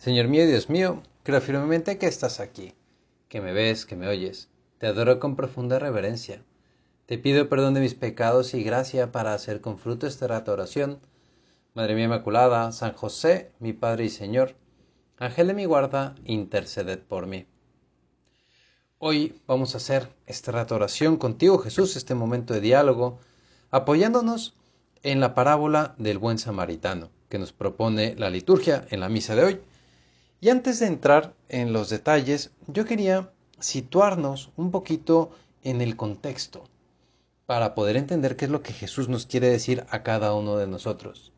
Señor mío Dios mío, creo firmemente que estás aquí, que me ves, que me oyes. Te adoro con profunda reverencia. Te pido perdón de mis pecados y gracia para hacer con fruto esta rata oración. Madre mía Inmaculada, San José, mi Padre y Señor, Ángel de mi guarda, interceded por mí. Hoy vamos a hacer esta rata oración contigo, Jesús, este momento de diálogo, apoyándonos en la parábola del buen samaritano que nos propone la liturgia en la misa de hoy. Y antes de entrar en los detalles, yo quería situarnos un poquito en el contexto para poder entender qué es lo que Jesús nos quiere decir a cada uno de nosotros.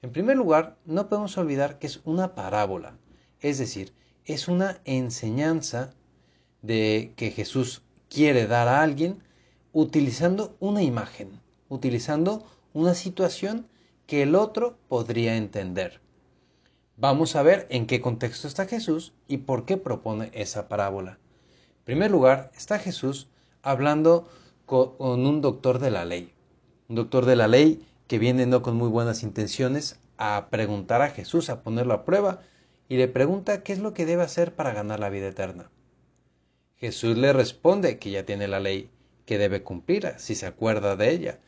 En primer lugar, no podemos olvidar que es una parábola, es decir, es una enseñanza de que Jesús quiere dar a alguien utilizando una imagen, utilizando una situación que el otro podría entender. Vamos a ver en qué contexto está Jesús y por qué propone esa parábola. En primer lugar, está Jesús hablando con un doctor de la ley. Un doctor de la ley que viene no con muy buenas intenciones a preguntar a Jesús, a ponerlo a prueba, y le pregunta qué es lo que debe hacer para ganar la vida eterna. Jesús le responde que ya tiene la ley, que debe cumplir si se acuerda de ella.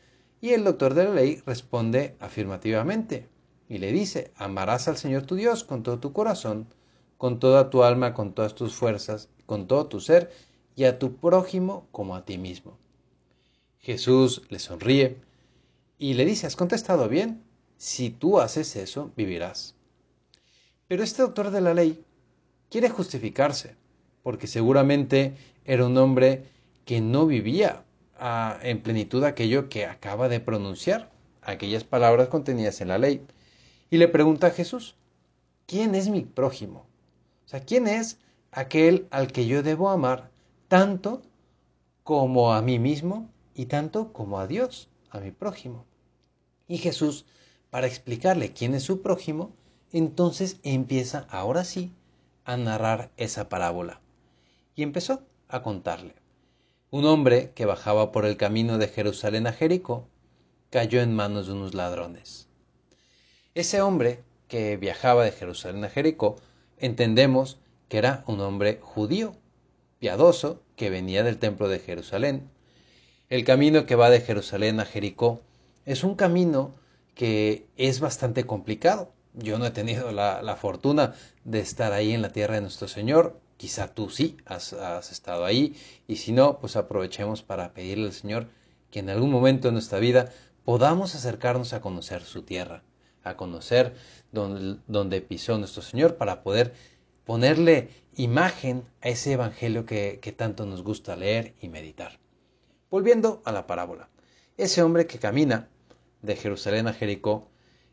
Y el doctor de la ley responde afirmativamente, y le dice, amarás al Señor tu Dios con todo tu corazón, con toda tu alma, con todas tus fuerzas, con todo tu ser, y a tu prójimo como a ti mismo. Jesús le sonríe y le dice, has contestado bien, si tú haces eso, vivirás. Pero este doctor de la ley quiere justificarse, porque seguramente era un hombre que no vivía ah, en plenitud aquello que acaba de pronunciar, aquellas palabras contenidas en la ley y le pregunta a Jesús, ¿quién es mi prójimo? O sea, ¿quién es aquel al que yo debo amar tanto como a mí mismo y tanto como a Dios, a mi prójimo? Y Jesús, para explicarle quién es su prójimo, entonces empieza ahora sí a narrar esa parábola. Y empezó a contarle. Un hombre que bajaba por el camino de Jerusalén a Jericó cayó en manos de unos ladrones. Ese hombre que viajaba de Jerusalén a Jericó, entendemos que era un hombre judío, piadoso, que venía del templo de Jerusalén. El camino que va de Jerusalén a Jericó es un camino que es bastante complicado. Yo no he tenido la, fortuna de estar ahí en la tierra de nuestro Señor. Quizá tú sí has, has, estado ahí. Y si no, pues aprovechemos para pedirle al Señor que en algún momento de nuestra vida podamos acercarnos a conocer su tierra a conocer donde, pisó nuestro Señor para poder ponerle imagen a ese Evangelio que, tanto nos gusta leer y meditar. Volviendo a la parábola, ese hombre que camina de Jerusalén a Jericó,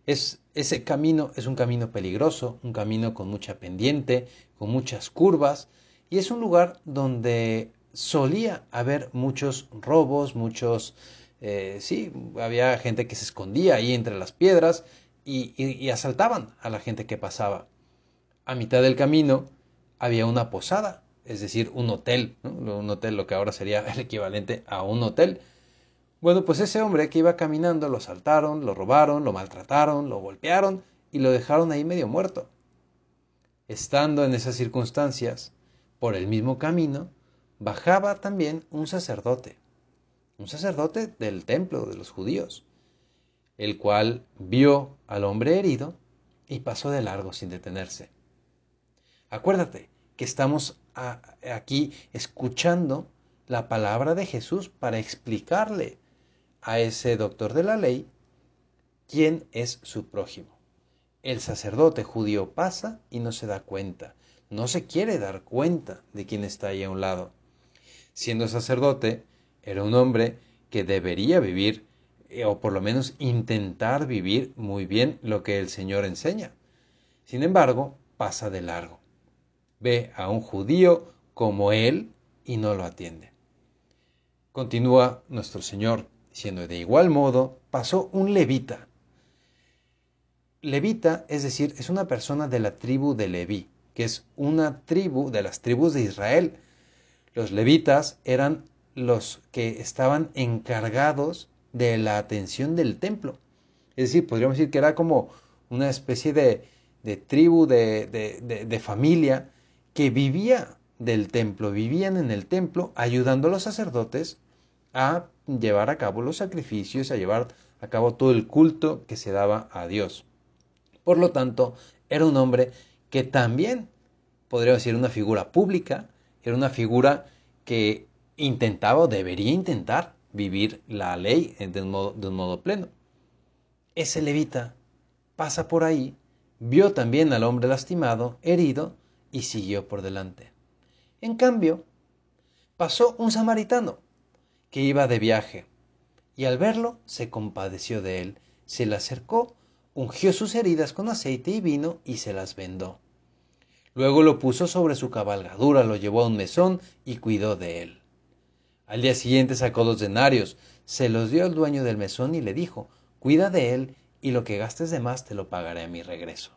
es, ese camino es un camino peligroso, un camino con mucha pendiente, con muchas curvas, y es un lugar donde solía haber muchos robos, muchos, eh, sí, había gente que se escondía ahí entre las piedras y, asaltaban a la gente que pasaba. A mitad del camino había una posada, es decir, un hotel, un hotel lo que ahora sería el equivalente a un hotel. Bueno, pues ese hombre que iba caminando lo asaltaron, lo robaron, lo maltrataron, lo golpearon y lo dejaron ahí medio muerto. Estando en esas circunstancias, por el mismo camino, bajaba también un sacerdote, un sacerdote del templo de los judíos el cual vio al hombre herido y pasó de largo sin detenerse. Acuérdate que estamos aquí escuchando la palabra de Jesús para explicarle a ese doctor de la ley quién es su prójimo. El sacerdote judío pasa y no se da cuenta, no se quiere dar cuenta de quién está ahí a un lado. Siendo sacerdote, era un hombre que debería vivir eh, o por lo menos intentar vivir muy bien lo que el Señor enseña. Sin embargo, pasa de largo. Ve a un judío como él y no lo atiende. Continúa nuestro Señor diciendo, de igual modo pasó un levita. Levita, es decir, es una persona de la tribu de Leví, que es una tribu de las tribus de Israel. Los levitas eran los que estaban encargados de la atención del templo. Es decir, podríamos decir que era como una especie de, de tribu, de, de, de, familia, que vivía del templo, vivían en el templo ayudando a los sacerdotes a llevar a cabo los sacrificios, a llevar a cabo todo el culto que se daba a Dios. Por lo tanto, era un hombre que también, podríamos decir, una figura pública, era una figura que intentaba o debería intentar vivir la ley de un modo, de un modo pleno. Ese levita pasa por ahí, vio también al hombre lastimado, herido, y siguió por delante. En cambio, pasó un samaritano que iba de viaje, y al verlo se compadeció de él, se le acercó, ungió sus heridas con aceite y vino y se las vendó. Luego lo puso sobre su cabalgadura, lo llevó a un mesón y cuidó de él. Al día siguiente sacó dos denarios, se los dio al dueño del mesón y le dijo, cuida de él y lo que gastes de más te lo pagaré a mi regreso.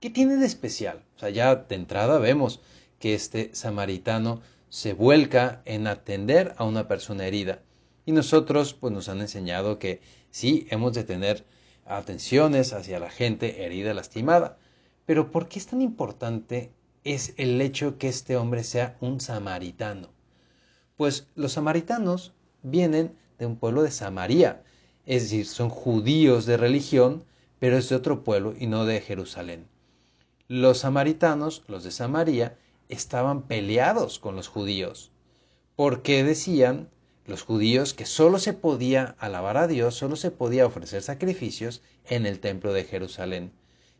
¿Qué tiene de especial? Ya de entrada vemos que este samaritano se vuelca en atender a una persona herida. Y nosotros pues nos han enseñado que sí hemos de tener atenciones hacia la gente herida, lastimada. Pero ¿por qué es tan importante es el hecho que este hombre sea un samaritano? Pues los samaritanos vienen de un pueblo de Samaria, es decir, son judíos de religión, pero es de otro pueblo y no de Jerusalén. Los samaritanos, los de Samaria, estaban peleados con los judíos, porque decían los judíos que solo se podía alabar a Dios, solo se podía ofrecer sacrificios en el templo de Jerusalén.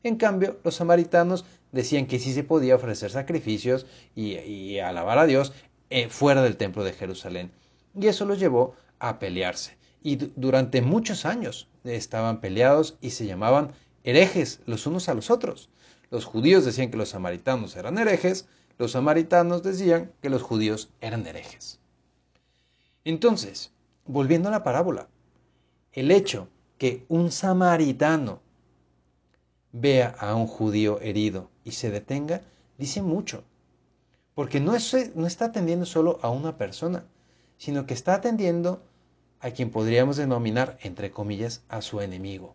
En cambio, los samaritanos decían que sí se podía ofrecer sacrificios y, alabar a Dios fuera del templo de Jerusalén. Y eso los llevó a pelearse. Y durante muchos años estaban peleados y se llamaban herejes los unos a los otros. Los judíos decían que los samaritanos eran herejes, los samaritanos decían que los judíos eran herejes. Entonces, volviendo a la parábola, el hecho que un samaritano vea a un judío herido y se detenga, dice mucho. Porque no, está atendiendo solo a una persona, sino que está atendiendo a quien podríamos denominar, entre comillas, a su enemigo.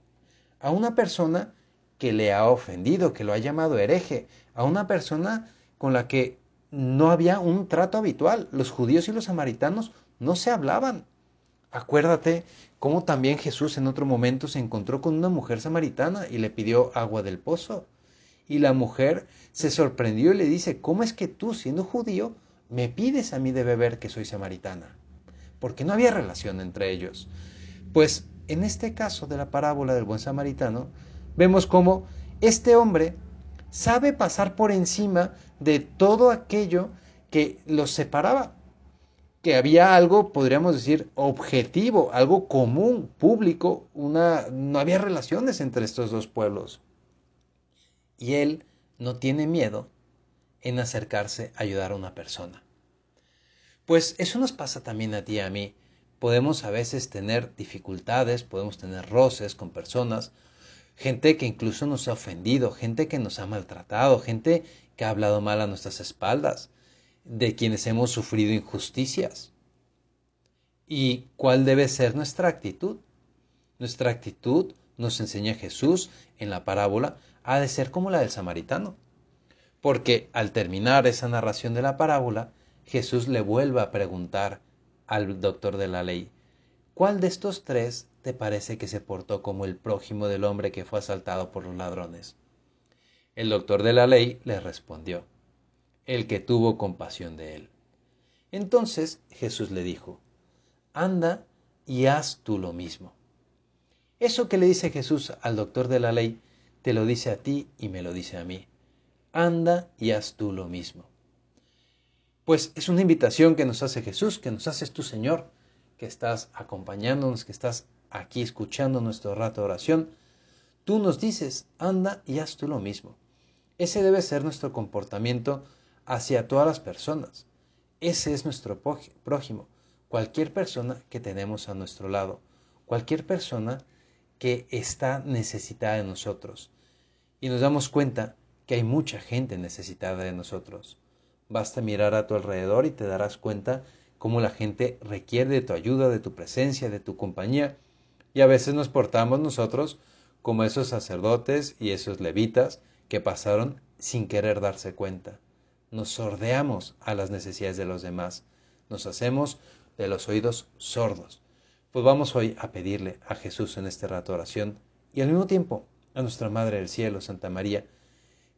A una persona que le ha ofendido, que lo ha llamado hereje, a una persona con la que no había un trato habitual. Los judíos y los samaritanos no se hablaban. Acuérdate cómo también Jesús en otro momento se encontró con una mujer samaritana y le pidió agua del pozo. Y la mujer se sorprendió y le dice, ¿cómo es que tú, siendo judío, me pides a mí de beber que soy samaritana? Porque no había relación entre ellos. Pues en este caso de la parábola del buen samaritano, vemos cómo este hombre sabe pasar por encima de todo aquello que los separaba que había algo, podríamos decir, objetivo, algo común, público, una, no había relaciones entre estos dos pueblos. Y él no tiene miedo en acercarse a ayudar a una persona. Pues eso nos pasa también a ti y a mí. Podemos a veces tener dificultades, podemos tener roces con personas, gente que incluso nos ha ofendido, gente que nos ha maltratado, gente que ha hablado mal a nuestras espaldas de quienes hemos sufrido injusticias. ¿Y cuál debe ser nuestra actitud? Nuestra actitud, nos enseña Jesús en la parábola, ha de ser como la del samaritano. Porque al terminar esa narración de la parábola, Jesús le vuelve a preguntar al doctor de la ley, ¿cuál de estos tres te parece que se portó como el prójimo del hombre que fue asaltado por los ladrones? El doctor de la ley le respondió, el que tuvo compasión de él. Entonces Jesús le dijo, anda y haz tú lo mismo. Eso que le dice Jesús al doctor de la ley, te lo dice a ti y me lo dice a mí. Anda y haz tú lo mismo. Pues es una invitación que nos hace Jesús, que nos haces tú, Señor, que estás acompañándonos, que estás aquí escuchando nuestro rato de oración. Tú nos dices, anda y haz tú lo mismo. Ese debe ser nuestro comportamiento hacia todas las personas. Ese es nuestro prójimo, cualquier persona que tenemos a nuestro lado, cualquier persona que está necesitada de nosotros. Y nos damos cuenta que hay mucha gente necesitada de nosotros. Basta mirar a tu alrededor y te darás cuenta cómo la gente requiere de tu ayuda, de tu presencia, de tu compañía, y a veces nos portamos nosotros como esos sacerdotes y esos levitas que pasaron sin querer darse cuenta. Nos sordeamos a las necesidades de los demás, nos hacemos de los oídos sordos. Pues vamos hoy a pedirle a Jesús en este rato de oración y al mismo tiempo a nuestra Madre del Cielo, Santa María,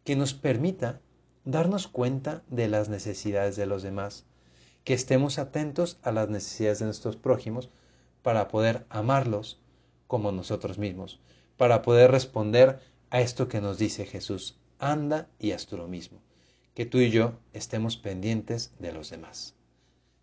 que nos permita darnos cuenta de las necesidades de los demás, que estemos atentos a las necesidades de nuestros prójimos para poder amarlos como nosotros mismos, para poder responder a esto que nos dice Jesús, anda y haz tú lo mismo, que tú y yo estemos pendientes de los demás.